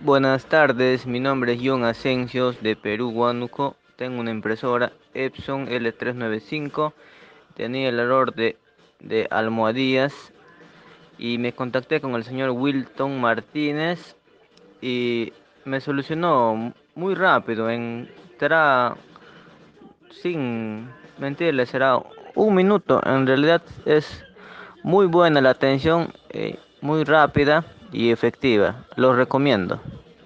Buenas tardes. Mi nombre es John Asencios de Perú, Huánuco. Tengo una impresora Epson L395. Tenía el error de, de almohadillas y me contacté con el señor Wilton Martínez y me solucionó muy rápido. En, será, sin mentirle, será un minuto. En realidad es muy buena la atención, eh, muy rápida y efectiva. Lo recomiendo.